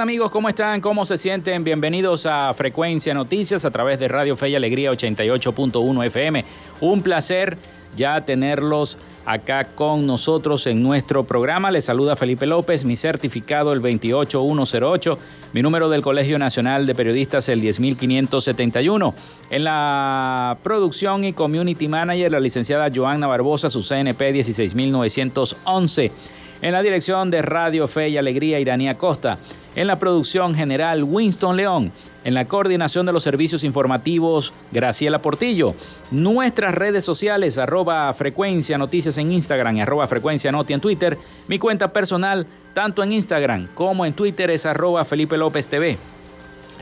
Amigos, ¿cómo están? ¿Cómo se sienten? Bienvenidos a Frecuencia Noticias a través de Radio Fe y Alegría 88.1 FM. Un placer ya tenerlos acá con nosotros en nuestro programa. Les saluda Felipe López, mi certificado el 28108, mi número del Colegio Nacional de Periodistas el 10571. En la producción y community manager la licenciada Joanna Barbosa, su CNP 16911. En la dirección de Radio Fe y Alegría, Iranía Costa. En la producción general, Winston León. En la coordinación de los servicios informativos, Graciela Portillo. Nuestras redes sociales, arroba frecuencia noticias en Instagram y arroba frecuencia noti en Twitter. Mi cuenta personal, tanto en Instagram como en Twitter, es arroba Felipe López TV.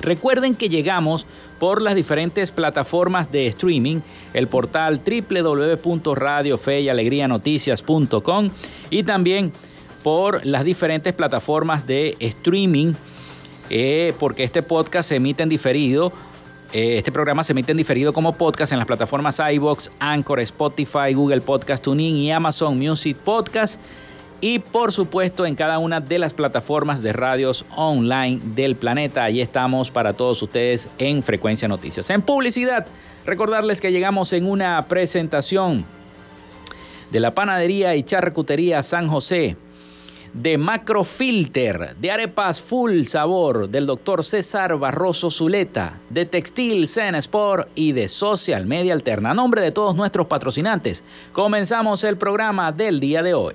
Recuerden que llegamos por las diferentes plataformas de streaming, el portal www.radiofeyalegrianoticias.com y también por las diferentes plataformas de streaming, eh, porque este podcast se emite en diferido. Eh, este programa se emite en diferido como podcast en las plataformas iBox, Anchor, Spotify, Google Podcast Tuning y Amazon Music Podcast. Y por supuesto en cada una de las plataformas de radios online del planeta. Ahí estamos para todos ustedes en Frecuencia Noticias. En publicidad, recordarles que llegamos en una presentación de la panadería y charcutería San José de Macrofilter, de arepas full sabor del doctor César Barroso Zuleta, de Textil Zen Sport y de Social Media Alterna. A nombre de todos nuestros patrocinantes, comenzamos el programa del día de hoy.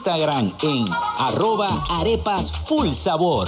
en arroba arepas full sabor.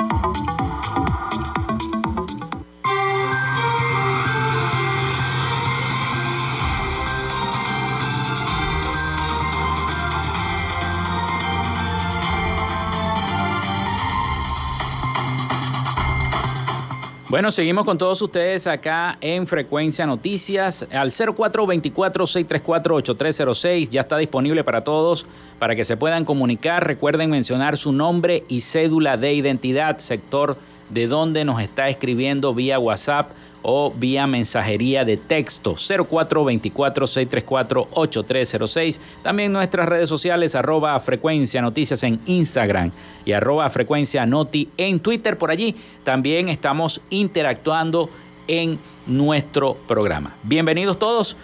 Bueno, seguimos con todos ustedes acá en Frecuencia Noticias al 0424-634-8306. Ya está disponible para todos para que se puedan comunicar. Recuerden mencionar su nombre y cédula de identidad, sector de donde nos está escribiendo vía WhatsApp o vía mensajería de texto 0424-634-8306. También nuestras redes sociales arroba frecuencia noticias en Instagram y arroba frecuencia noti en Twitter. Por allí también estamos interactuando en nuestro programa. Bienvenidos todos.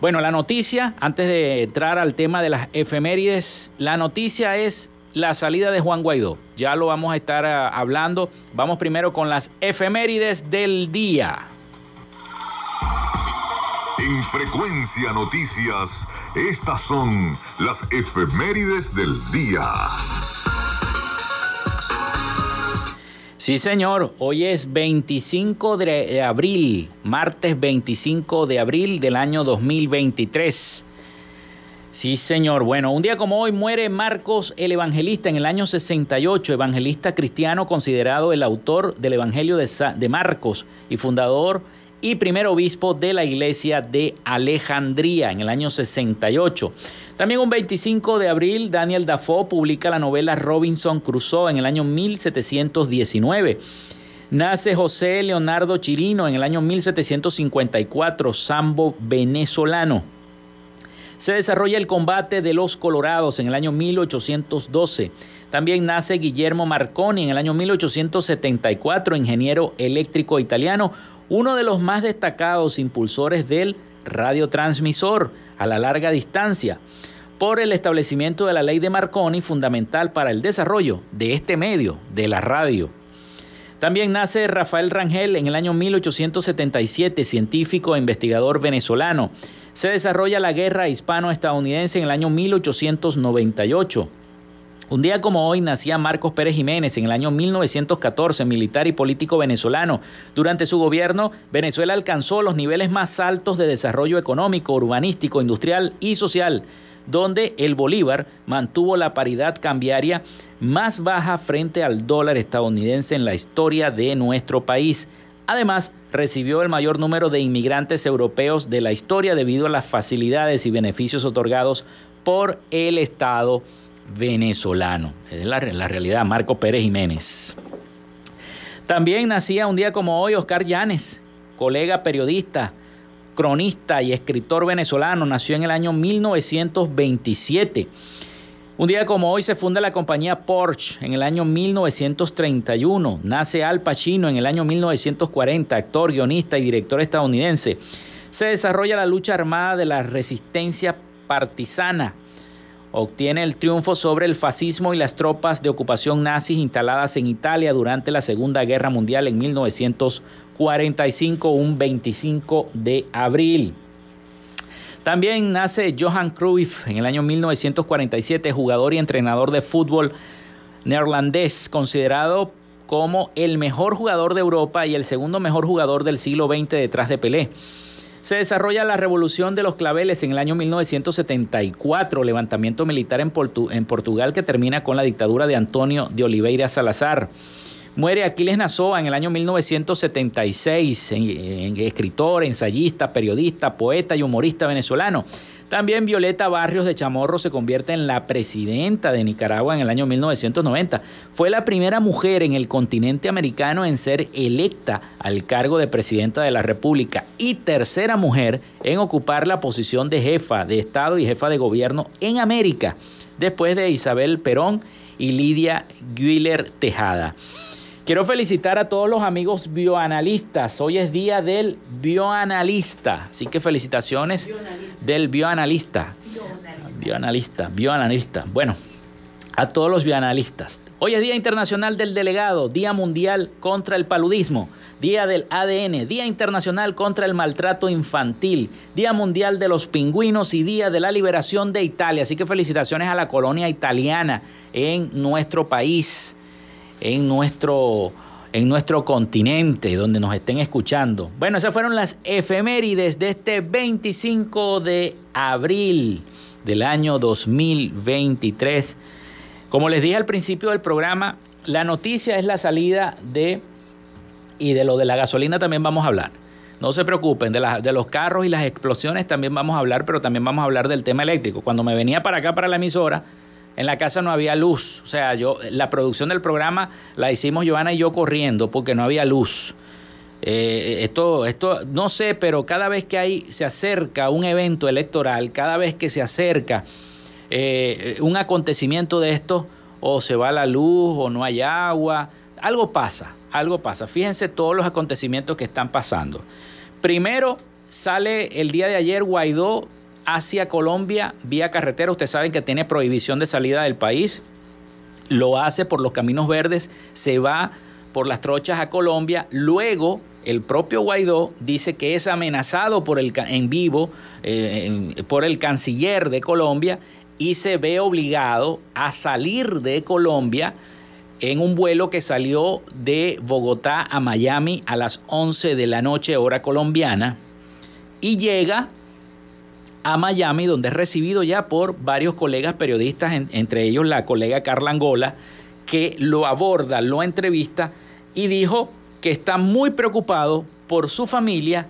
Bueno, la noticia, antes de entrar al tema de las efemérides, la noticia es la salida de Juan Guaidó. Ya lo vamos a estar ah, hablando. Vamos primero con las efemérides del día. En Frecuencia Noticias, estas son las efemérides del día. Sí, señor, hoy es 25 de abril, martes 25 de abril del año 2023. Sí, señor. Bueno, un día como hoy muere Marcos el Evangelista en el año 68, evangelista cristiano considerado el autor del Evangelio de, Marcos y fundador y primer obispo de la iglesia de Alejandría en el año 68. También un 25 de abril, Daniel Dafoe publica la novela Robinson Crusoe en el año 1719. Nace José Leonardo Chirino en el año 1754, sambo venezolano. Se desarrolla el combate de los Colorados en el año 1812. También nace Guillermo Marconi en el año 1874, ingeniero eléctrico italiano, uno de los más destacados impulsores del radiotransmisor a la larga distancia, por el establecimiento de la ley de Marconi, fundamental para el desarrollo de este medio, de la radio. También nace Rafael Rangel en el año 1877, científico e investigador venezolano. Se desarrolla la guerra hispano-estadounidense en el año 1898. Un día como hoy nacía Marcos Pérez Jiménez en el año 1914, militar y político venezolano. Durante su gobierno, Venezuela alcanzó los niveles más altos de desarrollo económico, urbanístico, industrial y social, donde el Bolívar mantuvo la paridad cambiaria más baja frente al dólar estadounidense en la historia de nuestro país. Además, recibió el mayor número de inmigrantes europeos de la historia debido a las facilidades y beneficios otorgados por el Estado venezolano. Es la, la realidad, Marco Pérez Jiménez. También nacía un día como hoy Oscar Llanes, colega periodista, cronista y escritor venezolano. Nació en el año 1927. Un día como hoy se funda la compañía Porsche en el año 1931. Nace Al Pacino en el año 1940, actor, guionista y director estadounidense. Se desarrolla la lucha armada de la resistencia partisana obtiene el triunfo sobre el fascismo y las tropas de ocupación nazis instaladas en Italia durante la Segunda Guerra Mundial en 1945, un 25 de abril. También nace Johan Cruyff en el año 1947, jugador y entrenador de fútbol neerlandés, considerado como el mejor jugador de Europa y el segundo mejor jugador del siglo XX detrás de Pelé. Se desarrolla la Revolución de los Claveles en el año 1974, levantamiento militar en, Portugal que termina con la dictadura de Antonio de Oliveira Salazar. Muere Aquiles Nazoa en el año 1976, escritor, ensayista, periodista, poeta y humorista venezolano. También Violeta Barrios de Chamorro se convierte en la presidenta de Nicaragua en el año 1990. Fue la primera mujer en el continente americano en ser electa al cargo de presidenta de la República y tercera mujer en ocupar la posición de jefa de Estado y jefa de gobierno en América, después de Isabel Perón y Lidia Güiller Tejada. Quiero felicitar a todos los amigos bioanalistas. Hoy es día del bioanalista. Así que felicitaciones del bioanalista. Bioanalista, bioanalista. Bueno, a todos los bioanalistas. Hoy es Día Internacional del Delegado, Día Mundial contra el Paludismo, Día del ADN, Día Internacional contra el Maltrato Infantil, Día Mundial de los Pingüinos y Día de la Liberación de Italia. Así que felicitaciones a la colonia italiana en nuestro país en nuestro, en nuestro continente, donde nos estén escuchando. Bueno, esas fueron las efemérides de este 25 de abril del año 2023. Como les dije al principio del programa, la noticia es la salida de, y de lo de la gasolina también vamos a hablar. No se preocupen, de, de los carros y las explosiones también vamos a hablar, pero también vamos a hablar del tema eléctrico. Cuando me venía para acá, para la emisora, en la casa no había luz. O sea, yo, la producción del programa la hicimos Joana y yo corriendo porque no había luz. Eh, esto, esto, no sé, pero cada vez que hay, se acerca un evento electoral, cada vez que se acerca eh, un acontecimiento de esto, o se va la luz, o no hay agua, algo pasa, algo pasa. Fíjense todos los acontecimientos que están pasando. Primero sale el día de ayer Guaidó hacia Colombia vía carretera. Ustedes saben que tiene prohibición de salida del país. Lo hace por los caminos verdes, se va por las trochas a Colombia. Luego, el propio Guaidó dice que es amenazado por el, en vivo eh, por el canciller de Colombia y se ve obligado a salir de Colombia en un vuelo que salió de Bogotá a Miami a las 11 de la noche hora colombiana y llega a Miami, donde es recibido ya por varios colegas periodistas, entre ellos la colega Carla Angola, que lo aborda, lo entrevista y dijo que está muy preocupado por su familia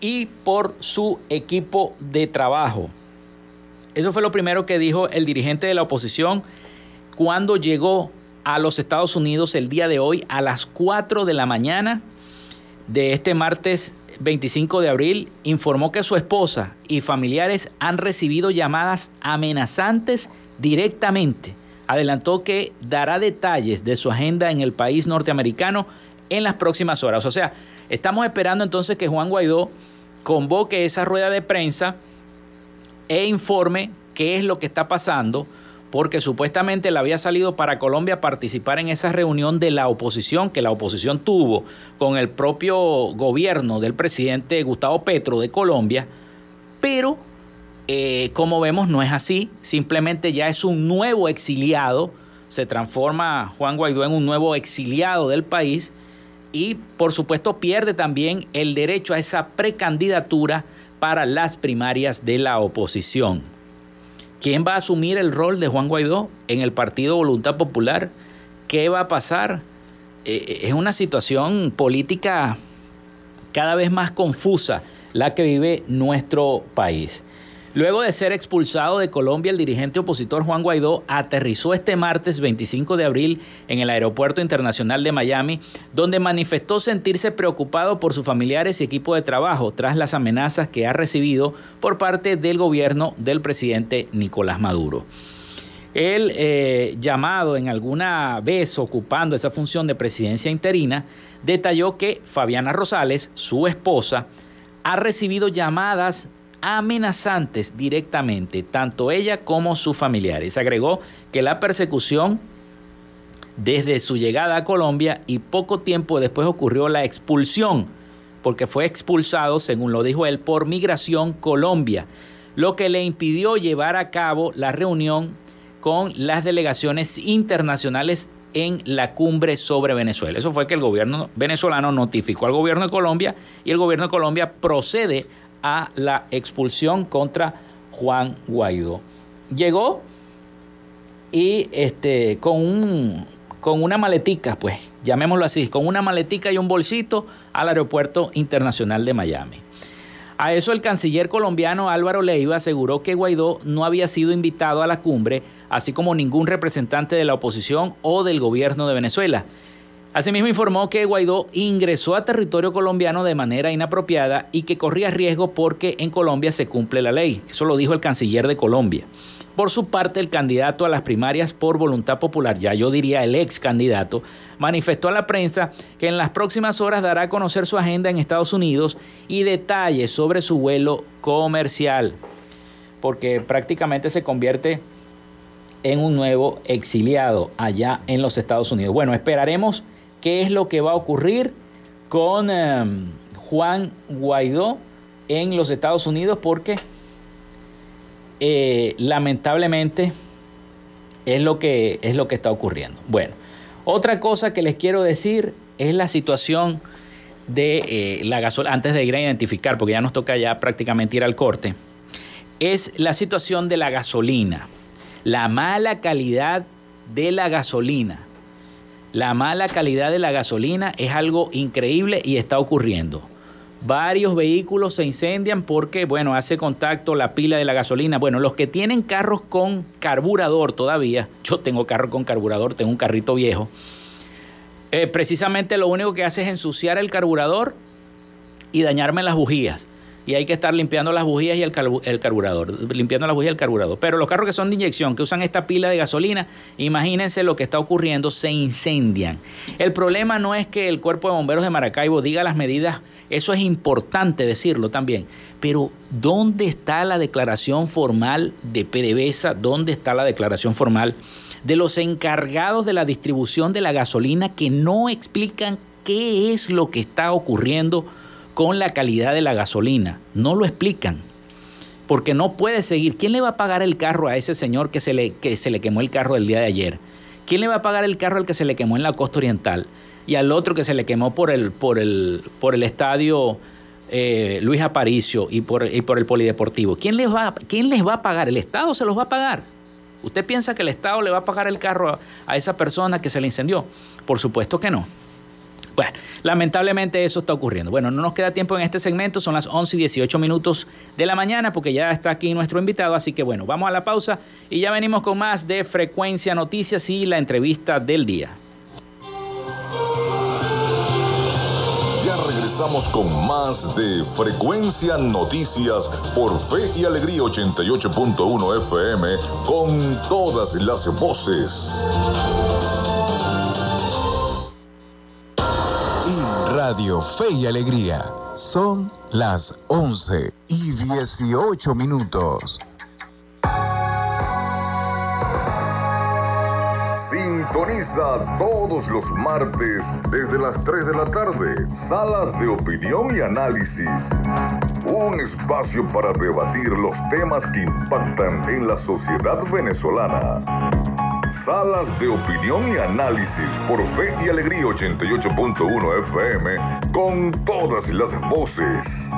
y por su equipo de trabajo. Eso fue lo primero que dijo el dirigente de la oposición cuando llegó a los Estados Unidos el día de hoy a las 4 de la mañana de este martes 25 de abril, informó que su esposa y familiares han recibido llamadas amenazantes directamente. Adelantó que dará detalles de su agenda en el país norteamericano en las próximas horas. O sea, estamos esperando entonces que Juan Guaidó convoque esa rueda de prensa e informe qué es lo que está pasando, porque supuestamente le había salido para Colombia participar en esa reunión de la oposición que la oposición tuvo con el propio gobierno del presidente Gustavo Petro de Colombia, pero eh, como vemos no es así, simplemente ya es un nuevo exiliado, se transforma Juan Guaidó en un nuevo exiliado del país y por supuesto pierde también el derecho a esa precandidatura para las primarias de la oposición. ¿Quién va a asumir el rol de Juan Guaidó en el Partido Voluntad Popular? ¿Qué va a pasar? Eh, eh, es una situación política cada vez más confusa la que vive nuestro país. Luego de ser expulsado de Colombia, el dirigente opositor Juan Guaidó aterrizó este martes 25 de abril en el Aeropuerto Internacional de Miami, donde manifestó sentirse preocupado por sus familiares y equipo de trabajo tras las amenazas que ha recibido por parte del gobierno del presidente Nicolás Maduro. El eh, llamado en alguna vez ocupando esa función de presidencia interina, detalló que Fabiana Rosales, su esposa, ha recibido llamadas amenazantes directamente, tanto ella como sus familiares. Agregó que la persecución desde su llegada a Colombia y poco tiempo después ocurrió la expulsión, porque fue expulsado, según lo dijo él, por Migración Colombia, lo que le impidió llevar a cabo la reunión con las delegaciones internacionales en la cumbre sobre Venezuela. Eso fue que el gobierno venezolano notificó al gobierno de Colombia y el gobierno de Colombia procede a la expulsión contra Juan Guaidó. Llegó y este, con, un, con una maletica, pues, llamémoslo así, con una maletica y un bolsito al Aeropuerto Internacional de Miami. A eso el canciller colombiano Álvaro Leiva aseguró que Guaidó no había sido invitado a la cumbre, así como ningún representante de la oposición o del gobierno de Venezuela. Asimismo informó que Guaidó ingresó a territorio colombiano de manera inapropiada y que corría riesgo porque en Colombia se cumple la ley. Eso lo dijo el canciller de Colombia. Por su parte, el candidato a las primarias por voluntad popular, ya yo diría el ex candidato, manifestó a la prensa que en las próximas horas dará a conocer su agenda en Estados Unidos y detalles sobre su vuelo comercial, porque prácticamente se convierte en un nuevo exiliado allá en los Estados Unidos. Bueno, esperaremos qué es lo que va a ocurrir con em, Juan Guaidó en los Estados Unidos porque eh, lamentablemente es lo, que, es lo que está ocurriendo. Bueno, otra cosa que les quiero decir es la situación de eh, la gasolina, antes de ir a identificar, porque ya nos toca ya prácticamente ir al corte, es la situación de la gasolina, la mala calidad de la gasolina. La mala calidad de la gasolina es algo increíble y está ocurriendo. Varios vehículos se incendian porque, bueno, hace contacto la pila de la gasolina. Bueno, los que tienen carros con carburador todavía, yo tengo carro con carburador, tengo un carrito viejo, eh, precisamente lo único que hace es ensuciar el carburador y dañarme las bujías y hay que estar limpiando las bujías y el, carburador, limpiando las bujías y el carburador. Pero los carros que son de inyección, que usan esta pila de gasolina, imagínense lo que está ocurriendo, se incendian. El problema no es que el cuerpo de bomberos de Maracaibo diga las medidas, eso es importante decirlo también, pero ¿dónde está la declaración formal de PDVSA? ¿Dónde está la declaración formal de los encargados de la distribución de la gasolina que no explican qué es lo que está ocurriendo? Con la calidad de la gasolina. No lo explican. Porque no puede seguir. ¿Quién le va a pagar el carro a ese señor que se le, que se le quemó el carro el día de ayer? ¿Quién le va a pagar el carro al que se le quemó en la costa oriental? Y al otro que se le quemó por el, por el, por el estadio eh, Luis Aparicio y por, y por el polideportivo. ¿Quién les, va, ¿Quién les va a pagar? ¿El Estado se los va a pagar? ¿Usted piensa que el Estado le va a pagar el carro a esa persona que se le incendió? Por supuesto que no. Bueno, lamentablemente eso está ocurriendo. Bueno, no nos queda tiempo en este segmento, son las 11 y 18 minutos de la mañana porque ya está aquí nuestro invitado, así que bueno, vamos a la pausa y ya venimos con más de Frecuencia Noticias y la entrevista del día. Ya regresamos con más de Frecuencia Noticias por Fe y Alegría 88.1 FM con todas las voces. Radio Fe y Alegría. Son las 11 y 18 minutos. Sintoniza todos los martes desde las 3 de la tarde. Sala de opinión y análisis. Un espacio para debatir los temas que impactan en la sociedad venezolana. Salas de opinión y análisis por Fe y Alegría 88.1 FM con todas las voces.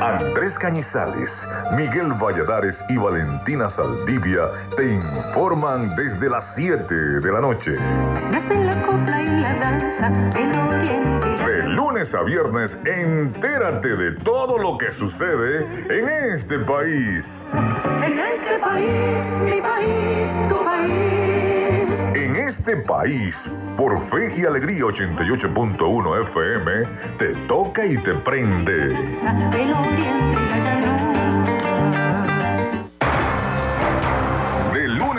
Andrés Cañizales, Miguel Valladares y Valentina Saldivia te informan desde las 7 de la noche. De lunes a viernes, entérate de todo lo que sucede en este país. En este país, mi país, tu país. En este país, por Fe y Alegría 88.1 FM, te toca y te prende.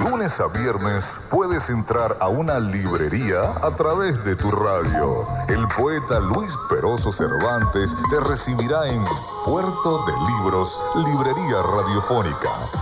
Lunes a viernes puedes entrar a una librería a través de tu radio. El poeta Luis Peroso Cervantes te recibirá en Puerto de Libros, Librería Radiofónica.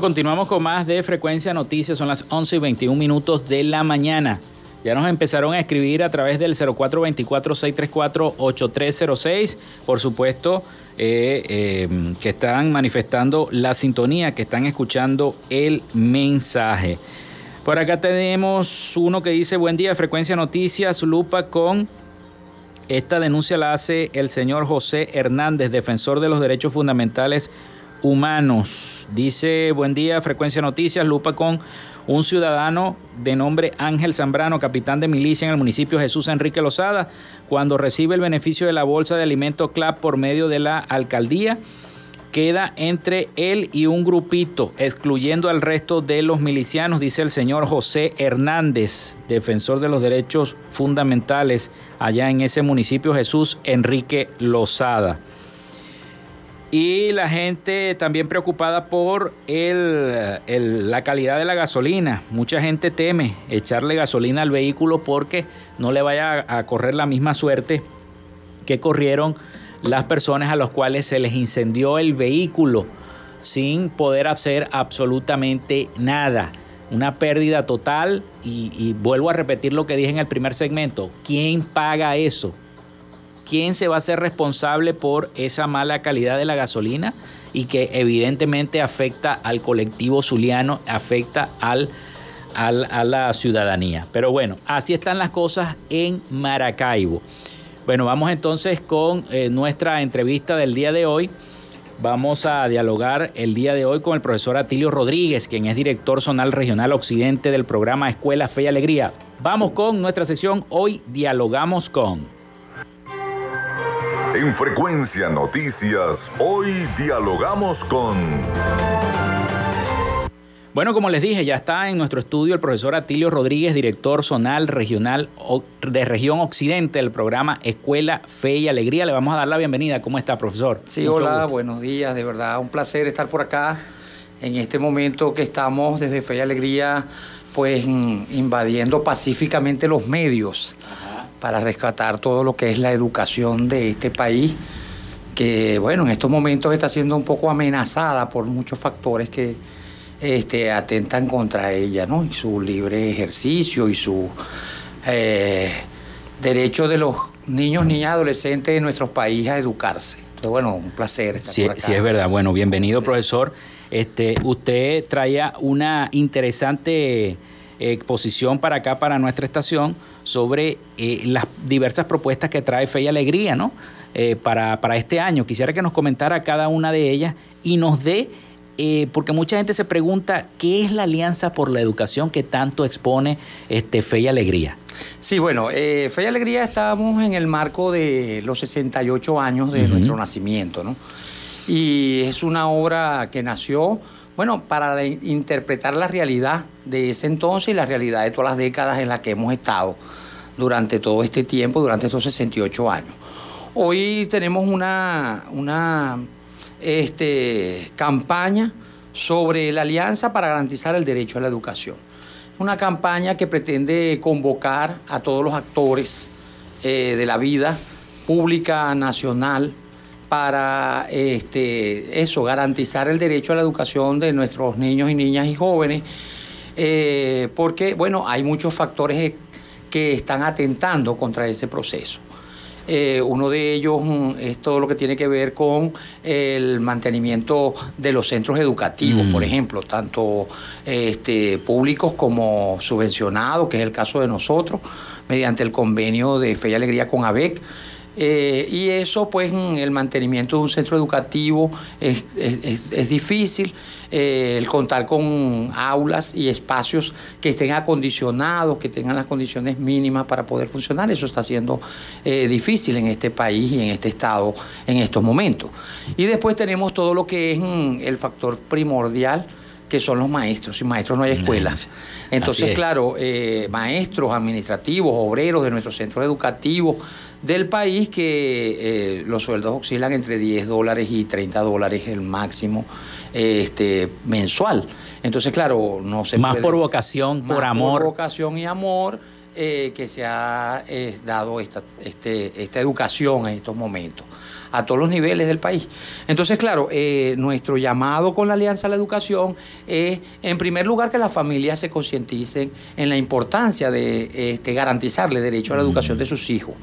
Continuamos con más de Frecuencia Noticias. Son las 11 y 21 minutos de la mañana. Ya nos empezaron a escribir a través del 0424-634-8306. Por supuesto, eh, eh, que están manifestando la sintonía, que están escuchando el mensaje. Por acá tenemos uno que dice, buen día, Frecuencia Noticias, Lupa con... Esta denuncia la hace el señor José Hernández, defensor de los derechos fundamentales humanos. Dice, buen día, Frecuencia Noticias, Lupa con un ciudadano de nombre Ángel Zambrano, capitán de milicia en el municipio Jesús Enrique Lozada, cuando recibe el beneficio de la bolsa de alimentos CLAP por medio de la alcaldía, queda entre él y un grupito, excluyendo al resto de los milicianos, dice el señor José Hernández, defensor de los derechos fundamentales allá en ese municipio Jesús Enrique Lozada. Y la gente también preocupada por la calidad de la gasolina. Mucha gente teme echarle gasolina al vehículo porque no le vaya a, correr la misma suerte que corrieron las personas a las cuales se les incendió el vehículo sin poder hacer absolutamente nada. Una pérdida total y vuelvo a repetir lo que dije en el primer segmento. ¿Quién paga eso? Quién se va a ser responsable por esa mala calidad de la gasolina y que evidentemente afecta al colectivo zuliano, afecta al, al, a la ciudadanía. Pero bueno, así están las cosas en Maracaibo. Bueno, vamos entonces con eh, nuestra entrevista del día de hoy. Vamos a dialogar el día de hoy con el profesor Atilio Rodríguez, quien es director zonal regional occidente del programa Escuela Fe y Alegría. Vamos con nuestra sesión. Hoy dialogamos con... En Frecuencia Noticias, hoy dialogamos con... Bueno, como les dije, ya está en nuestro estudio el profesor Atilio Rodríguez, director zonal regional de región occidente del programa Escuela Fe y Alegría. Le vamos a dar la bienvenida. ¿Cómo está, profesor? Sí, Mucho hola, gusto. buenos días. De verdad, un placer estar por acá en este momento que estamos desde Fe y Alegría pues invadiendo pacíficamente los medios para rescatar todo lo que es la educación de este país, que bueno, en estos momentos está siendo un poco amenazada por muchos factores que este, atentan contra ella, ¿no? Y su libre ejercicio y su eh, derecho de los niños, niñas, adolescentes de nuestro país a educarse. Entonces, bueno, un placer estar Sí, por acá. sí, es verdad. Bueno, bienvenido, profesor. Este, usted traía una interesante exposición para acá, para nuestra estación, sobre eh, las diversas propuestas que trae Fe y Alegría, ¿no? Eh, para, para este año. Quisiera que nos comentara cada una de ellas y nos dé, eh, porque mucha gente se pregunta, ¿qué es la Alianza por la Educación que tanto expone este, Fe y Alegría? Sí, bueno, Fe y Alegría estamos en el marco de los 68 años de nuestro nacimiento, ¿no? Y es una obra que nació, bueno, para interpretar la realidad de ese entonces y la realidad de todas las décadas en las que hemos estado durante todo este tiempo, durante estos 68 años. Hoy tenemos una, una este, campaña sobre la alianza para garantizar el derecho a la educación. Una campaña que pretende convocar a todos los actores eh, de la vida pública, nacional, para este, eso, garantizar el derecho a la educación de nuestros niños y niñas y jóvenes, eh, porque, bueno, hay muchos factores que están atentando contra ese proceso. Eh, uno de ellos mm, es todo lo que tiene que ver con el mantenimiento de los centros educativos, Mm. por ejemplo, tanto este, públicos como subvencionados, que es el caso de nosotros, mediante el convenio de Fe y Alegría con ABEC. Eh, y eso, pues, mm, el mantenimiento de un centro educativo es, es- es- difícil. Eh, el contar con aulas y espacios que estén acondicionados, que tengan las condiciones mínimas para poder funcionar, eso está siendo eh, difícil en este país y en este estado en estos momentos. Y después tenemos todo lo que es mm, el factor primordial que son los maestros. Sin maestros no hay escuelas. Entonces, es. claro, eh, maestros, administrativos, obreros de nuestros centros educativos del país que eh, los sueldos oscilan entre 10 dólares y 30 dólares el máximo este, mensual. Entonces, claro, no se Más puede- por vocación, más por amor. vocación y amor eh, que se ha eh, dado esta, este, esta educación en estos momentos a todos los niveles del país. Entonces, claro, eh, nuestro llamado con la Alianza a la Educación es, en primer lugar, que las familias se concienticen en la importancia de este, garantizarle derecho a la educación de sus hijos.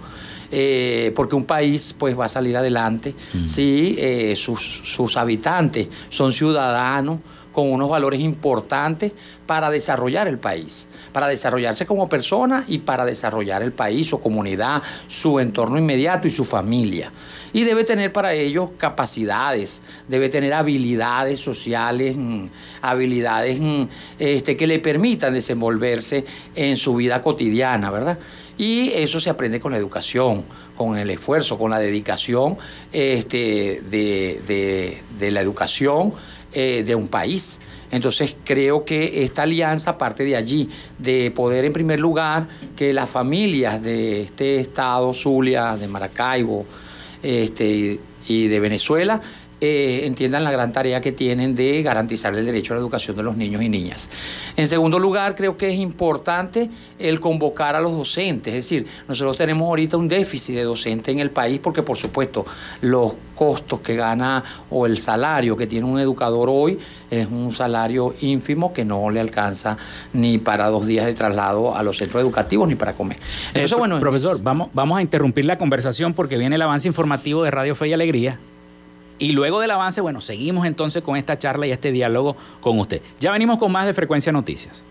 Eh, porque un país pues va a salir adelante si eh, sus, sus habitantes son ciudadanos con unos valores importantes para desarrollar el país, para desarrollarse como persona y para desarrollar el país, su comunidad, su entorno inmediato y su familia. Y debe tener para ello capacidades, debe tener habilidades sociales, mm, habilidades mm, este, que le permitan desenvolverse en su vida cotidiana, ¿verdad? Y eso se aprende con la educación, con el esfuerzo, con la dedicación este, de, de- de la educación eh, de un país. Entonces creo que esta alianza parte de allí, de poder en primer lugar que las familias de este estado, Zulia, de Maracaibo este, y- y de Venezuela, eh, entiendan la gran tarea que tienen de garantizar el derecho a la educación de los niños y niñas. En segundo lugar, creo que es importante el convocar a los docentes, es decir, nosotros tenemos ahorita un déficit de docentes en el país porque por supuesto los costos que gana o el salario que tiene un educador hoy es un salario ínfimo que no le alcanza ni para dos días de traslado a los centros educativos ni para comer. Entonces, Eh, bueno, profesor, vamos, vamos a interrumpir la conversación porque viene el avance informativo de Radio Fe y Alegría. Y luego del avance, bueno, seguimos entonces con esta charla y este diálogo con usted. Ya venimos con más de Frecuencia Noticias.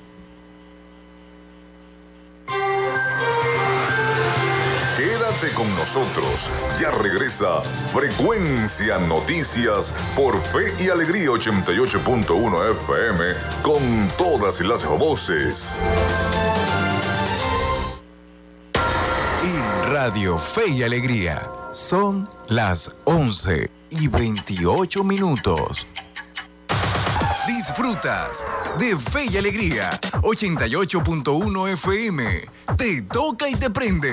Quédate con nosotros. Ya regresa Frecuencia Noticias por Fe y Alegría 88.1 FM con todas las voces. En Radio Fe y Alegría son las 11 y 28 minutos. Disfrutas de Fe y Alegría 88.1 FM. Te toca y te prende.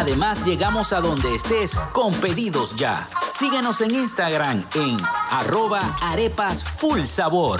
Además, llegamos a donde estés con pedidos ya. Síguenos en Instagram en arroba arepas full sabor.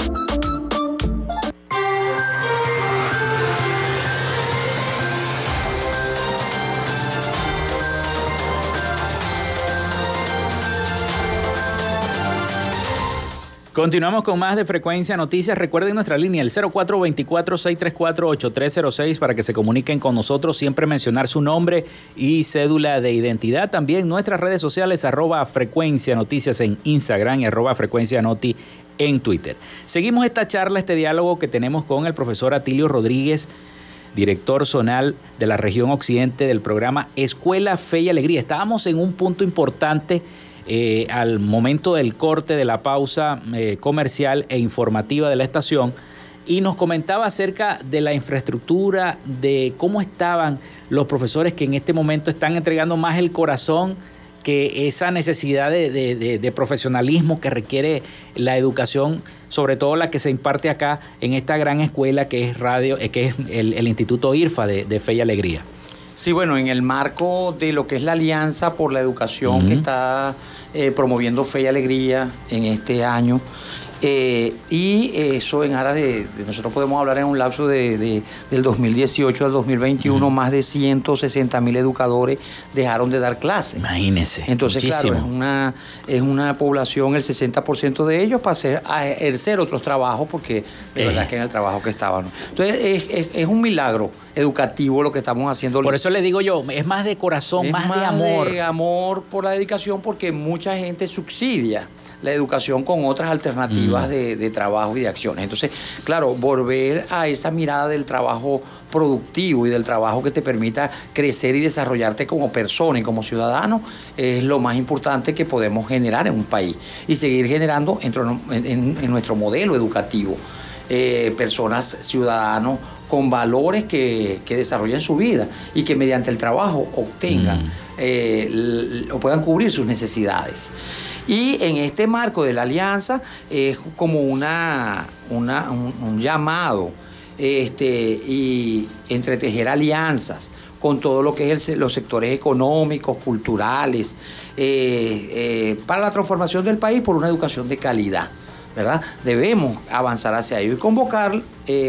Continuamos con más de Frecuencia Noticias. Recuerden nuestra línea, el 0424-634-8306, para que se comuniquen con nosotros. Siempre mencionar su nombre y cédula de identidad. También nuestras redes sociales, arroba Frecuencia Noticias en Instagram y arroba Frecuencia Noti en Twitter. Seguimos esta charla, este diálogo que tenemos con el profesor Atilio Rodríguez, director zonal de la región occidente del programa Escuela Fe y Alegría. Estábamos en un punto importante eh, al momento del corte de la pausa eh, comercial e informativa de la estación y nos comentaba acerca de la infraestructura, de cómo estaban los profesores que en este momento están entregando más el corazón que esa necesidad de, profesionalismo que requiere la educación, sobre todo la que se imparte acá en esta gran escuela que es radio, eh, que es el, Instituto IRFA de Fe y Alegría. Sí, bueno, en el marco de lo que es la Alianza por la Educación que está eh, promoviendo Fe y Alegría en este año, Eh, y eso en aras de, nosotros podemos hablar en un lapso de, del 2018 al 2021, más de 160 mil educadores dejaron de dar clases. Imagínense. Entonces, claro, es una, es una población, el 60% de ellos para hacer, a ejercer otros trabajos, porque de verdad que en el trabajo que estaban. Entonces, es, es, un milagro educativo lo que estamos haciendo. Por eso le digo yo, es más de corazón, más, más de amor. De amor por la dedicación, porque mucha gente subsidia la educación con otras alternativas de, trabajo y de acciones. Entonces, claro, volver a esa mirada del trabajo productivo y del trabajo que te permita crecer y desarrollarte como persona y como ciudadano es lo más importante que podemos generar en un país y seguir generando en, nuestro modelo educativo eh, personas, ciudadanos con valores que, desarrollen su vida y que mediante el trabajo obtengan eh, o puedan cubrir sus necesidades. Y en este marco de la alianza es como una, un, llamado este, y entretejer alianzas con todo lo que es los sectores económicos, culturales, eh, eh, para la transformación del país por una educación de calidad. ¿verdad? Debemos avanzar hacia ello y convocar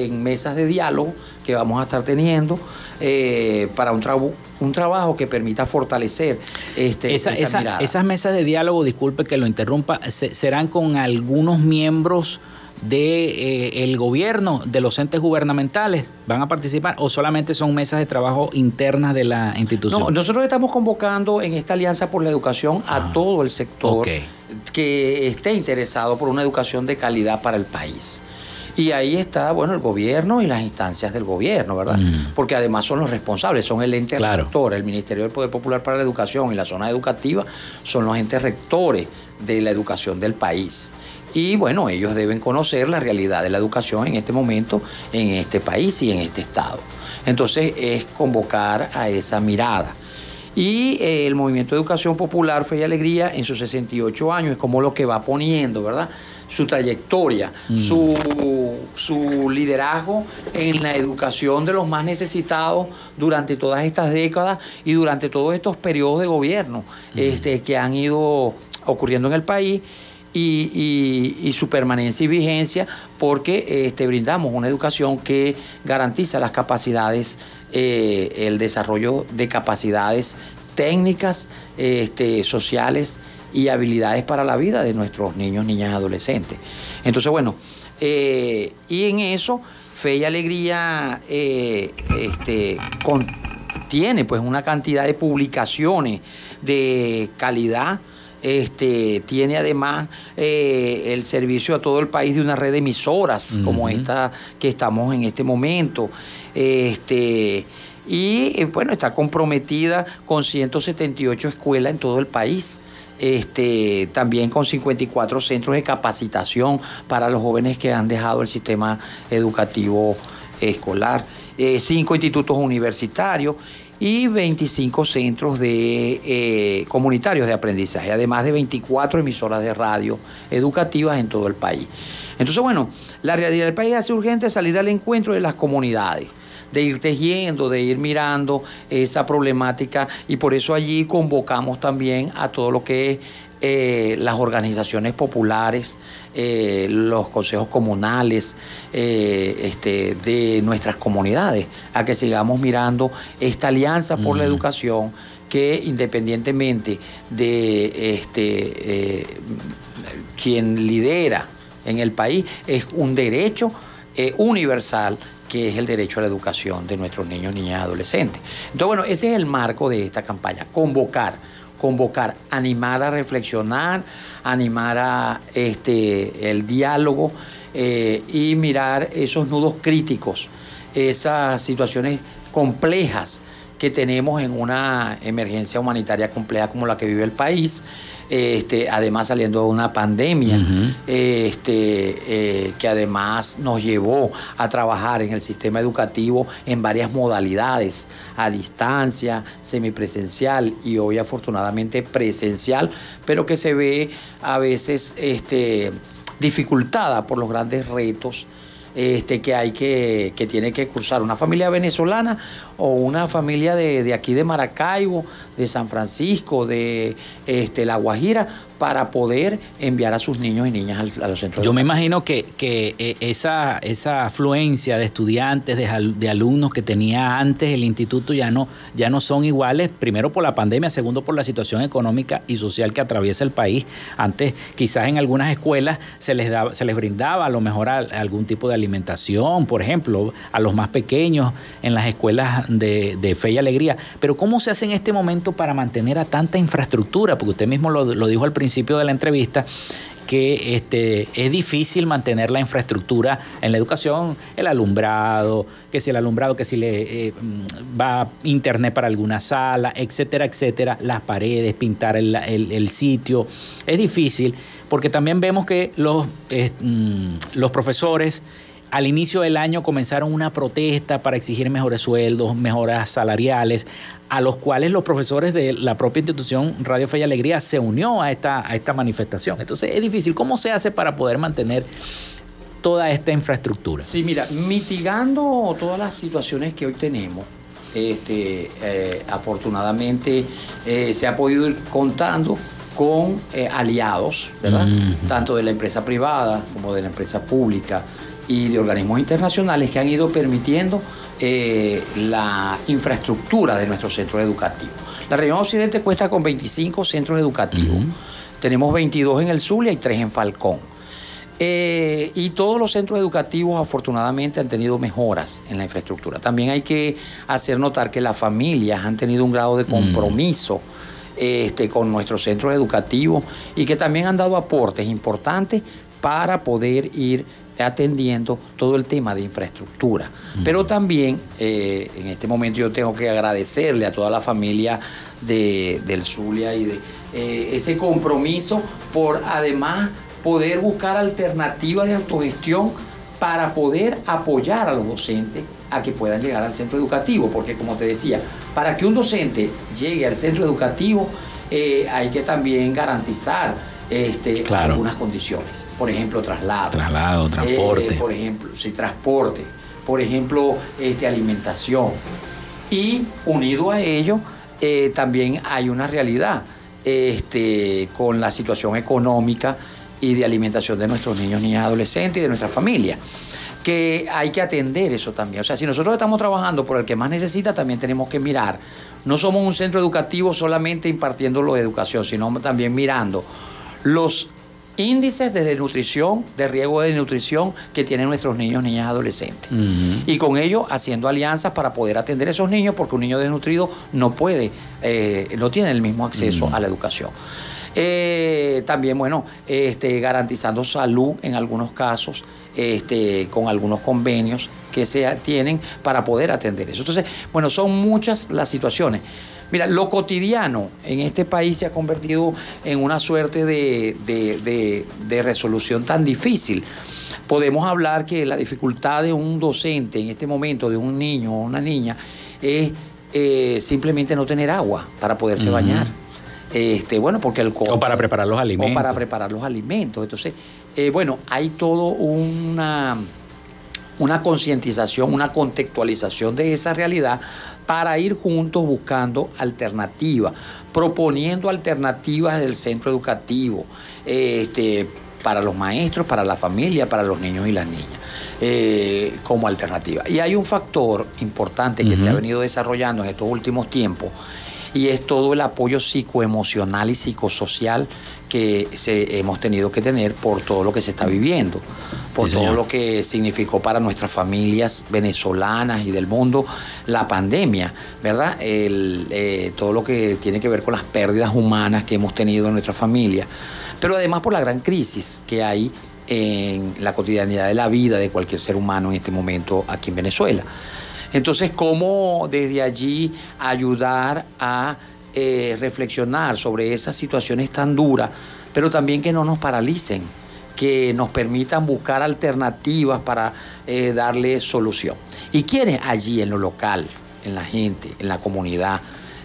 en mesas de diálogo que vamos a estar teniendo eh, para un, un trabajo que permita fortalecer este, esa, Esas mesas de diálogo, disculpe que lo interrumpa, serán con algunos miembros del de, eh, gobierno, de los entes gubernamentales, van a participar o solamente son mesas de trabajo internas de la institución? No, nosotros estamos convocando en esta Alianza por la Educación a ah, todo el sector que esté interesado por una educación de calidad para el país. Y ahí está, bueno, el gobierno y las instancias del gobierno, ¿verdad? Mm. Porque además son los responsables, son el ente rector, el Ministerio del Poder Popular para la Educación y la zona educativa son los entes rectores de la educación del país. Y bueno, ellos deben conocer la realidad de la educación en este momento, en este país y en este estado. Entonces es convocar a esa mirada. Y eh, el Movimiento de Educación Popular, Fe y Alegría, en sus 68 años, es como lo que va poniendo, ¿verdad? Su trayectoria, mm. su, liderazgo en la educación de los más necesitados durante todas estas décadas y durante todos estos periodos de gobierno mm. este, que han ido ocurriendo en el país. Y, su permanencia y vigencia porque este, brindamos una educación que garantiza las capacidades, eh, el desarrollo de capacidades técnicas, este, sociales y habilidades para la vida de nuestros niños, niñas y adolescentes. Entonces, bueno, eh, y en eso, Fe y Alegría eh, este, contiene pues una cantidad de publicaciones de calidad. Este, tiene además eh, el servicio a todo el país de una red de emisoras como esta que estamos en este momento. Este, y bueno, está comprometida con 178 escuelas en todo el país este, también con 54 centros de capacitación para los jóvenes que han dejado el sistema educativo escolar, eh, cinco institutos universitarios y 25 centros de, eh, comunitarios de aprendizaje, además de 24 emisoras de radio educativas en todo el país. Entonces, bueno, la realidad del país hace urgente salir al encuentro de las comunidades de ir tejiendo, de ir mirando esa problemática y por eso allí convocamos también a todo lo que es eh, las organizaciones populares, eh, los consejos comunales eh, este, de nuestras comunidades, a que sigamos mirando esta alianza por la educación que independientemente de este, quien lidera en el país, es un derecho universal que es el derecho a la educación de nuestros niños, niñas y adolescentes. Entonces, bueno, ese es el marco de esta campaña, convocar, convocar, animar a reflexionar, animar a este, el diálogo eh, y mirar esos nudos críticos, esas situaciones complejas que tenemos en una emergencia humanitaria compleja como la que vive el país, este, además saliendo de una pandemia, este, eh, que además nos llevó a trabajar en el sistema educativo en varias modalidades, a distancia, semipresencial y hoy afortunadamente presencial, pero que se ve a veces este, dificultada por los grandes retos este, que hay que, que tiene que cruzar una familia venezolana o una familia de, aquí de Maracaibo, de San Francisco, de este, La Guajira, para poder enviar a sus niños y niñas al- a los centros Yo me imagino que, que, eh, esa, esa afluencia de estudiantes, de, de alumnos que tenía antes el instituto ya no, ya no son iguales, primero por la pandemia, segundo por la situación económica y social que atraviesa el país. Antes quizás en algunas escuelas se les, daba, se les brindaba a lo mejor a- algún tipo de alimentación, por ejemplo, a los más pequeños en las escuelas de, fe y alegría. Pero ¿cómo se hace en este momento para mantener a tanta infraestructura? Porque usted mismo lo, dijo al principio de la entrevista, que este, es difícil mantener la infraestructura en la educación, el alumbrado, que si el alumbrado, que si le eh, mm, va internet para alguna sala, etcétera, etcétera, las paredes, pintar el, el- sitio. Es difícil porque también vemos que los, mm, los profesores al inicio del año comenzaron una protesta para exigir mejores sueldos, mejoras salariales, a los cuales los profesores de la propia institución Radio Fe y Alegría se unió a esta, a esta manifestación. Entonces es difícil. ¿Cómo se hace para poder mantener toda esta infraestructura? Sí, mira, mitigando todas las situaciones que hoy tenemos, este, eh, afortunadamente eh, se ha podido ir contando con eh, aliados, ¿verdad? Tanto de la empresa privada como de la empresa pública y de organismos internacionales que han ido permitiendo eh, la infraestructura de nuestros centros educativos. La región occidente cuesta con 25 centros educativos. Tenemos 22 en el Zulia y 3 en Falcón. Eh, y todos los centros educativos afortunadamente han tenido mejoras en la infraestructura. También hay que hacer notar que las familias han tenido un grado de compromiso este, con nuestros centros educativos y que también han dado aportes importantes para poder ir atendiendo todo el tema de infraestructura. Pero también eh, en este momento yo tengo que agradecerle a toda la familia de, del Zulia y de eh, ese compromiso por además poder buscar alternativas de autogestión para poder apoyar a los docentes a que puedan llegar al centro educativo, porque como te decía, para que un docente llegue al centro educativo eh, hay que también garantizar este, Claro. algunas condiciones, por ejemplo, traslado. Traslado, transporte. Eh, por ejemplo, sí, transporte, por ejemplo, este, alimentación. Y unido a ello, eh, también hay una realidad este, con la situación económica y de alimentación de nuestros niños, niñas, adolescentes y de nuestra familia. Que hay que atender eso también. O sea, si nosotros estamos trabajando por el que más necesita, también tenemos que mirar. No somos un centro educativo solamente impartiendo lo de educación, sino también mirando los índices de desnutrición, de riesgo de nutrición que tienen nuestros niños, niñas, adolescentes. Y con ello haciendo alianzas para poder atender a esos niños, porque un niño desnutrido no puede, eh, no tiene el mismo acceso a la educación. Eh, también, bueno, este, garantizando salud en algunos casos, este, con algunos convenios que se tienen para poder atender eso. Entonces, bueno, son muchas las situaciones. Mira, lo cotidiano en este país se ha convertido en una suerte de, de- de- de resolución tan difícil. Podemos hablar que la dificultad de un docente en este momento, de un niño o una niña, es eh, simplemente no tener agua para poderse bañar. Este, bueno, porque el O para preparar los o alimentos. para preparar los alimentos. Entonces, eh, bueno, hay todo una, una concientización, una contextualización de esa realidad para ir juntos buscando alternativas, proponiendo alternativas del centro educativo, este, para los maestros, para la familia, para los niños y las niñas, eh, como alternativa. Y hay un factor importante que se ha venido desarrollando en estos últimos tiempos, y es todo el apoyo psicoemocional y psicosocial que se, hemos tenido que tener por todo lo que se está viviendo, por Sí, todo señor. lo que significó para nuestras familias venezolanas y del mundo la pandemia, ¿verdad? El, eh, todo lo que tiene que ver con las pérdidas humanas que hemos tenido en nuestra familia, pero además por la gran crisis que hay en la cotidianidad de la vida de cualquier ser humano en este momento aquí en Venezuela. Entonces, ¿cómo desde allí ayudar a eh, reflexionar sobre esas situaciones tan duras, pero también que no nos paralicen, que nos permitan buscar alternativas para eh, darle solución? ¿Y quiénes allí en lo local, en la gente, en la comunidad?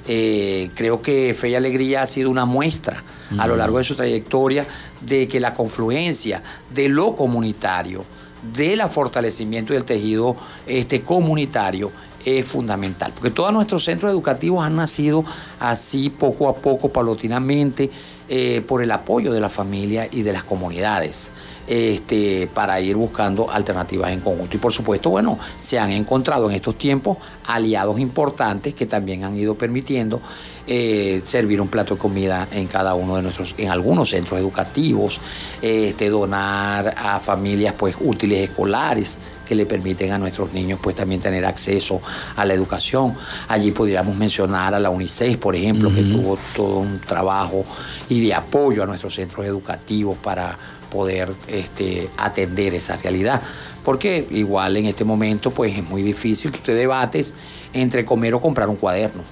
Eh, creo que Fe y Alegría ha sido una muestra a lo largo de su trayectoria de que la confluencia de lo comunitario, del fortalecimiento del tejido este, comunitario es fundamental, porque todos nuestros centros educativos han nacido así poco a poco, paulatinamente, eh, por el apoyo de la familia y de las comunidades este, para ir buscando alternativas en conjunto. Y por supuesto, bueno, se han encontrado en estos tiempos aliados importantes que también han ido permitiendo eh, servir un plato de comida en cada uno de nuestros, en algunos centros educativos, este, donar a familias pues útiles escolares que le permiten a nuestros niños pues también tener acceso a la educación. Allí podríamos mencionar a la UNICEF, por ejemplo, que tuvo todo un trabajo y de apoyo a nuestros centros educativos para poder este, atender esa realidad. Porque igual en este momento pues es muy difícil que usted debates entre comer o comprar un cuaderno.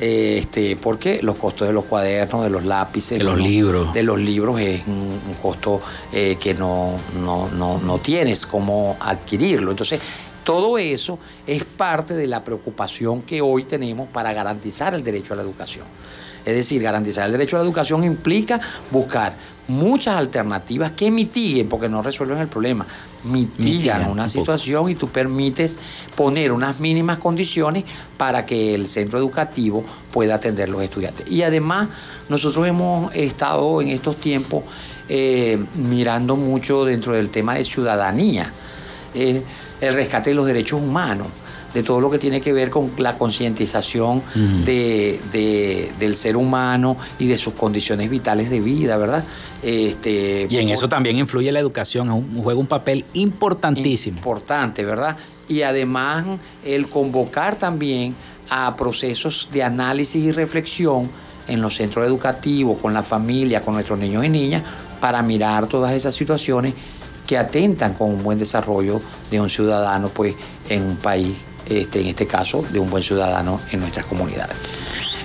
este, porque los costos de los cuadernos, de los lápices, de los libros. De los libros es un, costo eh, que no, no, no, no tienes cómo adquirirlo. Entonces, todo eso es parte de la preocupación que hoy tenemos para garantizar el derecho a la educación. Es decir, garantizar el derecho a la educación implica buscar muchas alternativas que mitiguen, porque no resuelven el problema, mitigan, una situación y tú permites poner unas mínimas condiciones para que el centro educativo pueda atender a los estudiantes. Y además, nosotros hemos estado en estos tiempos eh, mirando mucho dentro del tema de ciudadanía, eh, el rescate de los derechos humanos de todo lo que tiene que ver con la concientización de, del ser humano y de sus condiciones vitales de vida, ¿verdad? Este, y en eso también influye la educación, juega un papel importantísimo. Importante, ¿verdad? Y además el convocar también a procesos de análisis y reflexión en los centros educativos, con la familia, con nuestros niños y niñas, para mirar todas esas situaciones que atentan con un buen desarrollo de un ciudadano pues, en un país este, en este caso, de un buen ciudadano en nuestras comunidades.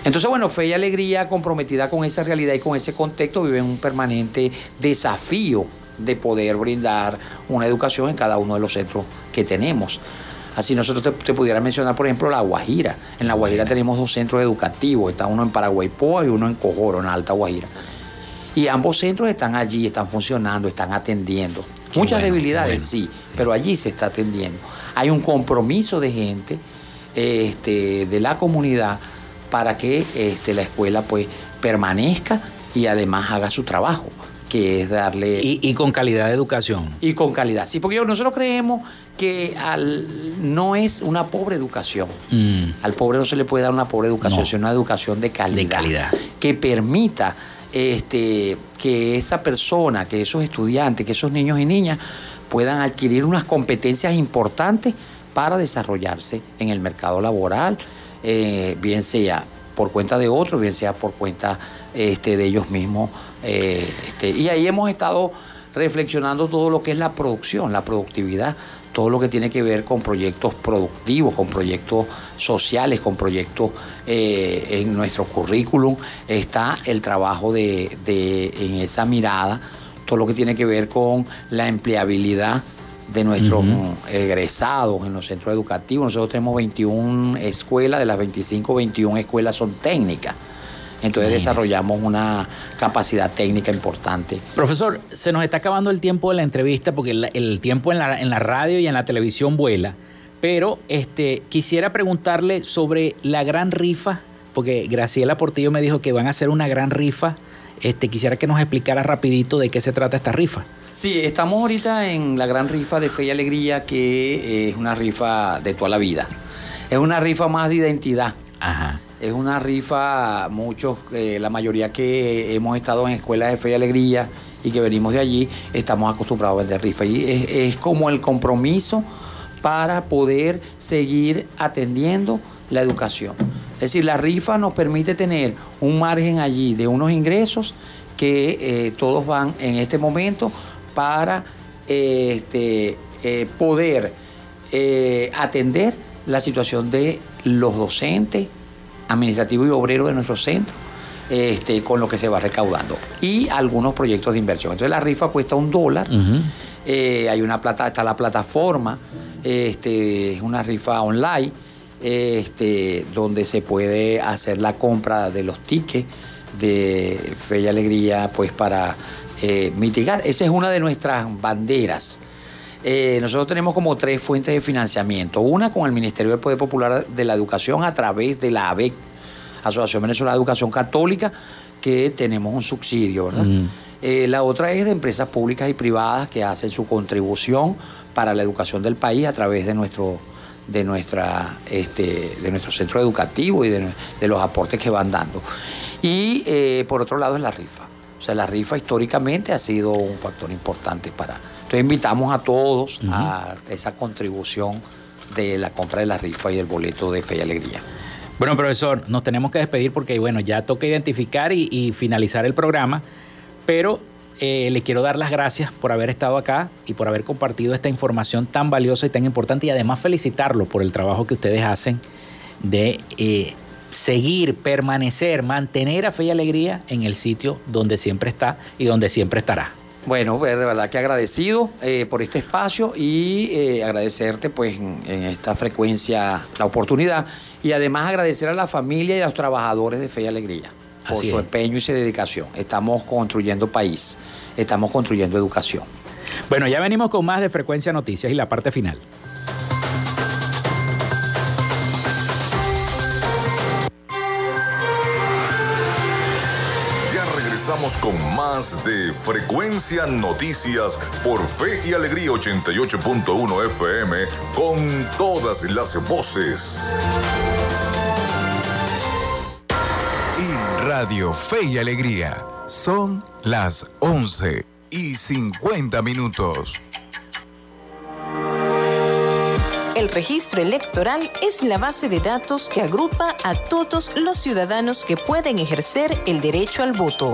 Entonces, bueno, Fe y Alegría, comprometida con esa realidad y con ese contexto, vive en un permanente desafío de poder brindar una educación en cada uno de los centros que tenemos. Así nosotros te, te pudiera mencionar, por ejemplo, La Guajira. En La Guajira tenemos dos centros educativos, está uno en Paraguaypoa y uno en Cojoro, en Alta Guajira. Y ambos centros están allí, están funcionando, están atendiendo. Muchas debilidades, sí, pero allí se está atendiendo hay un compromiso de gente este, de la comunidad para que este, la escuela pues permanezca y además haga su trabajo, que es darle... Y, con calidad de educación. Y con calidad, sí, porque nosotros creemos que al, no es una pobre educación. Mm. Al pobre no se le puede dar una pobre educación, sino una educación de calidad. De calidad. Que permita este, que esa persona, que esos estudiantes, que esos niños y niñas puedan adquirir unas competencias importantes para desarrollarse en el mercado laboral, eh, bien sea por cuenta de otros, bien sea por cuenta este, de ellos mismos. Eh, este, y ahí hemos estado reflexionando todo lo que es la producción, la productividad, todo lo que tiene que ver con proyectos productivos, con proyectos sociales, con proyectos eh, en nuestro currículum. Está el trabajo de, en esa mirada todo lo que tiene que ver con la empleabilidad de nuestros egresados en los centros educativos. Nosotros tenemos 21 escuelas, de las 25, 21 escuelas son técnicas. Entonces desarrollamos una capacidad técnica importante. Profesor, se nos está acabando el tiempo de la entrevista porque el, tiempo en la, en la, radio y en la televisión vuela. Pero este, quisiera preguntarle sobre la gran rifa, porque Graciela Portillo me dijo que van a hacer una gran rifa este, quisiera que nos explicara rapidito de qué se trata esta rifa. Sí, estamos ahorita en la gran rifa de Fe y Alegría, que es una rifa de toda la vida. Es una rifa más de identidad. Ajá. Es una rifa, muchos, eh, la mayoría que hemos estado en escuelas de Fe y Alegría y que venimos de allí, estamos acostumbrados a vender rifa. Y es, es como el compromiso para poder seguir atendiendo la educación. Es decir, la rifa nos permite tener un margen allí de unos ingresos que eh, todos van en este momento para este, eh, poder eh, atender la situación de los docentes, administrativos y obreros de nuestro centro. Este, con lo que se va recaudando y algunos proyectos de inversión. Entonces la rifa cuesta un dólar, hay una plata, está la plataforma, este, es una rifa online este, donde se puede hacer la compra de los tickets de Fe y Alegría, pues para eh, mitigar. Esa es una de nuestras banderas. Eh, nosotros tenemos como tres fuentes de financiamiento. Una con el Ministerio del Poder Popular de la Educación a través de la ABEC. Asociación Venezolana de Educación Católica, que tenemos un subsidio, ¿verdad? Eh, la otra es de empresas públicas y privadas que hacen su contribución para la educación del país a través de nuestro de nuestra este, de nuestro centro educativo y de, de los aportes que van dando. Y eh, por otro lado es la rifa. O sea, la rifa históricamente ha sido un factor importante para. Entonces invitamos a todos a esa contribución de la compra de la rifa y el boleto de Fe y Alegría. Bueno, profesor, nos tenemos que despedir porque, bueno, ya toca identificar y, y finalizar el programa, pero eh, le quiero dar las gracias por haber estado acá y por haber compartido esta información tan valiosa y tan importante y además felicitarlo por el trabajo que ustedes hacen de eh, seguir, permanecer, mantener a Fe y Alegría en el sitio donde siempre está y donde siempre estará. Bueno, pues de verdad que agradecido eh, por este espacio y eh, agradecerte pues en, en esta frecuencia la oportunidad y además agradecer a la familia y a los trabajadores de Fe y Alegría por Así su es. empeño y su dedicación. Estamos construyendo país, estamos construyendo educación. Bueno, ya venimos con más de Frecuencia Noticias y la parte final. Ya regresamos con más de Frecuencia Noticias por Fe y Alegría 88.1 FM con todas las voces. En Radio Fe y Alegría son las 11 y 50 minutos. El registro electoral es la base de datos que agrupa a todos los ciudadanos que pueden ejercer el derecho al voto.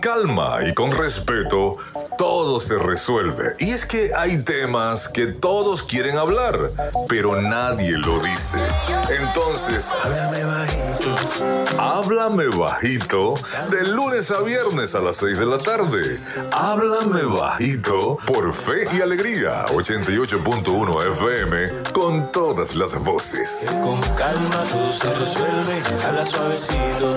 Calma y con respeto, todo se resuelve. Y es que hay temas que todos quieren hablar, pero nadie lo dice. Entonces, háblame bajito. Háblame bajito de lunes a viernes a las 6 de la tarde. Háblame bajito por Fe y Alegría 88.1 FM con todas las voces. Con calma todo se resuelve, habla suavecito.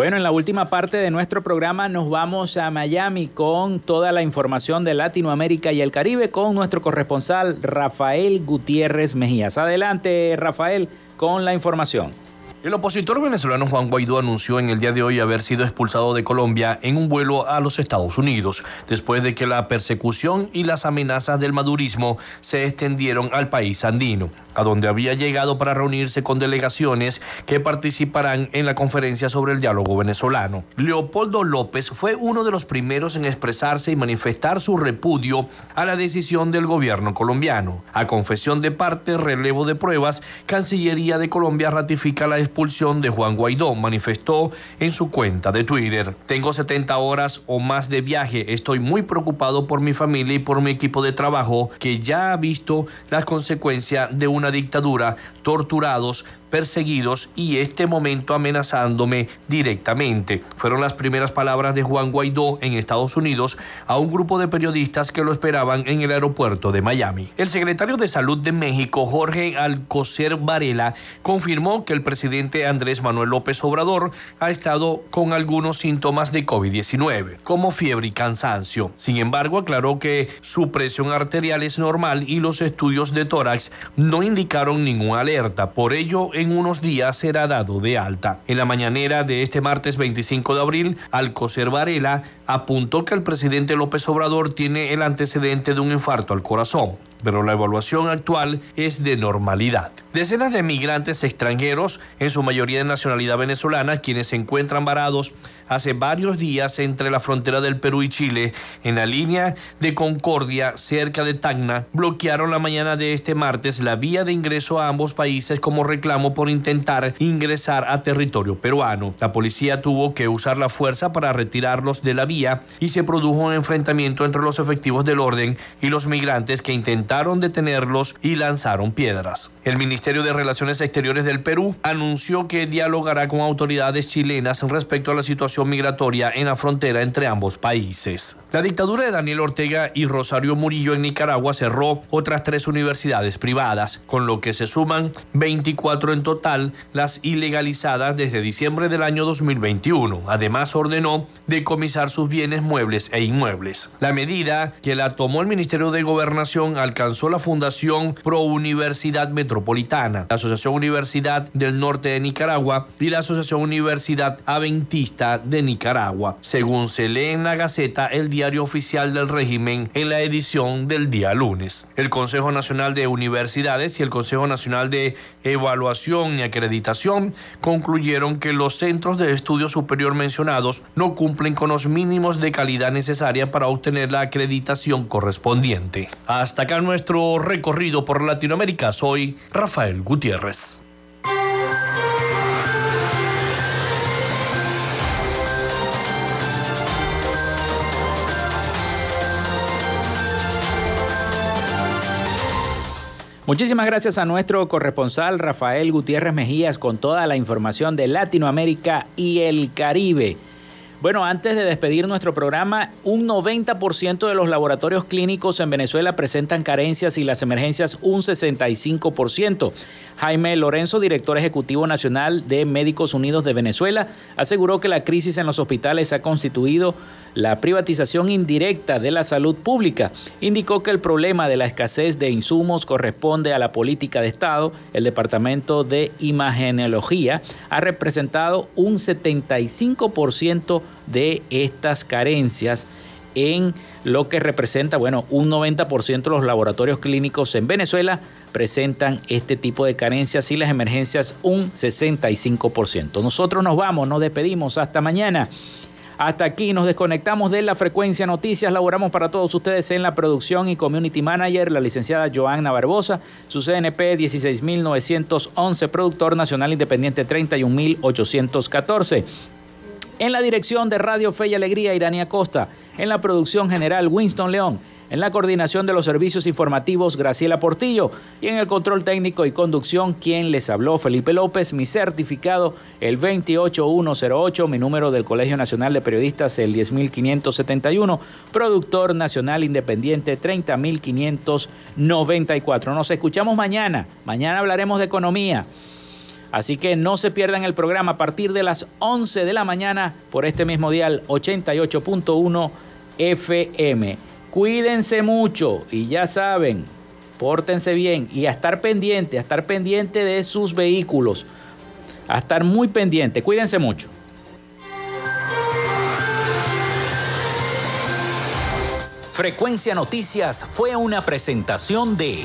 Bueno, en la última parte de nuestro programa nos vamos a Miami con toda la información de Latinoamérica y el Caribe con nuestro corresponsal Rafael Gutiérrez Mejías. Adelante, Rafael, con la información. El opositor venezolano Juan Guaidó anunció en el día de hoy haber sido expulsado de Colombia en un vuelo a los Estados Unidos, después de que la persecución y las amenazas del madurismo se extendieron al país andino, a donde había llegado para reunirse con delegaciones que participarán en la conferencia sobre el diálogo venezolano. Leopoldo López fue uno de los primeros en expresarse y manifestar su repudio a la decisión del gobierno colombiano. A confesión de parte, relevo de pruebas, Cancillería de Colombia ratifica la expulsión de Juan Guaidó, manifestó en su cuenta de Twitter. Tengo 70 horas o más de viaje, estoy muy preocupado por mi familia y por mi equipo de trabajo que ya ha visto las consecuencias de una dictadura, torturados, perseguidos y este momento amenazándome directamente. Fueron las primeras palabras de Juan Guaidó en Estados Unidos a un grupo de periodistas que lo esperaban en el aeropuerto de Miami. El secretario de Salud de México, Jorge Alcocer Varela, confirmó que el presidente Andrés Manuel López Obrador ha estado con algunos síntomas de COVID-19, como fiebre y cansancio. Sin embargo, aclaró que su presión arterial es normal y los estudios de tórax no indicaron ninguna alerta. Por ello, en unos días será dado de alta. En la mañanera de este martes 25 de abril, Alcocer Varela apuntó que el presidente López Obrador tiene el antecedente de un infarto al corazón pero la evaluación actual es de normalidad. Decenas de migrantes extranjeros, en su mayoría de nacionalidad venezolana, quienes se encuentran varados hace varios días entre la frontera del Perú y Chile, en la línea de Concordia, cerca de Tacna, bloquearon la mañana de este martes la vía de ingreso a ambos países como reclamo por intentar ingresar a territorio peruano. La policía tuvo que usar la fuerza para retirarlos de la vía y se produjo un enfrentamiento entre los efectivos del orden y los migrantes que intentaron detenerlos y lanzaron piedras. El Ministerio de Relaciones Exteriores del Perú anunció que dialogará con autoridades chilenas respecto a la situación migratoria en la frontera entre ambos países. La dictadura de Daniel Ortega y Rosario Murillo en Nicaragua cerró otras tres universidades privadas, con lo que se suman 24 en total las ilegalizadas desde diciembre del año 2021. Además ordenó decomisar sus bienes muebles e inmuebles. La medida que la tomó el Ministerio de Gobernación alcanzó la Fundación Pro Universidad Metropolitana, la Asociación Universidad del Norte de Nicaragua y la Asociación Universidad Adventista de Nicaragua, según se lee en la Gaceta, el diario oficial del régimen, en la edición del día lunes. El Consejo Nacional de Universidades y el Consejo Nacional de Evaluación y Acreditación concluyeron que los centros de estudio superior mencionados no cumplen con los mínimos de calidad necesaria para obtener la acreditación correspondiente. Hasta acá nuestro recorrido por Latinoamérica. Soy Rafael Gutiérrez. Muchísimas gracias a nuestro corresponsal Rafael Gutiérrez Mejías con toda la información de Latinoamérica y el Caribe. Bueno, antes de despedir nuestro programa, un 90% de los laboratorios clínicos en Venezuela presentan carencias y las emergencias un 65%. Jaime Lorenzo, director ejecutivo nacional de Médicos Unidos de Venezuela, aseguró que la crisis en los hospitales ha constituido la privatización indirecta de la salud pública. Indicó que el problema de la escasez de insumos corresponde a la política de Estado. El Departamento de Imagenología ha representado un 75% de estas carencias en lo que representa, bueno, un 90% de los laboratorios clínicos en Venezuela presentan este tipo de carencias y las emergencias un 65%. Nosotros nos vamos, nos despedimos, hasta mañana. Hasta aquí nos desconectamos de la frecuencia noticias. Laboramos para todos ustedes en la producción y community manager, la licenciada Joanna Barbosa, su CNP 16911, productor nacional independiente 31814. En la dirección de Radio Fe y Alegría, Irania Costa. En la producción general, Winston León. En la coordinación de los servicios informativos, Graciela Portillo. Y en el control técnico y conducción, quien les habló, Felipe López. Mi certificado, el 28108. Mi número del Colegio Nacional de Periodistas, el 10571. Productor Nacional Independiente, 30594. Nos escuchamos mañana. Mañana hablaremos de economía. Así que no se pierdan el programa a partir de las 11 de la mañana por este mismo dial 88.1 FM. Cuídense mucho y ya saben, pórtense bien y a estar pendiente, a estar pendiente de sus vehículos. A estar muy pendiente. Cuídense mucho. Frecuencia Noticias fue una presentación de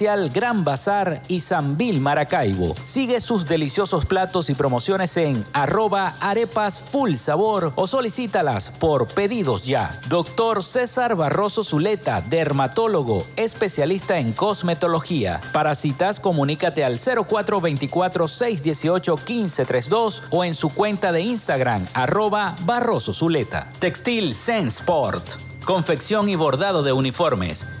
Gran Bazar y Sambil Maracaibo. Sigue sus deliciosos platos y promociones en arroba arepas full sabor o solicítalas por pedidos ya. Doctor César Barroso Zuleta, dermatólogo, especialista en cosmetología. Para citas, comunícate al 0424-618-1532 o en su cuenta de Instagram, arroba Barroso Zuleta. Textil Sensport. Confección y bordado de uniformes.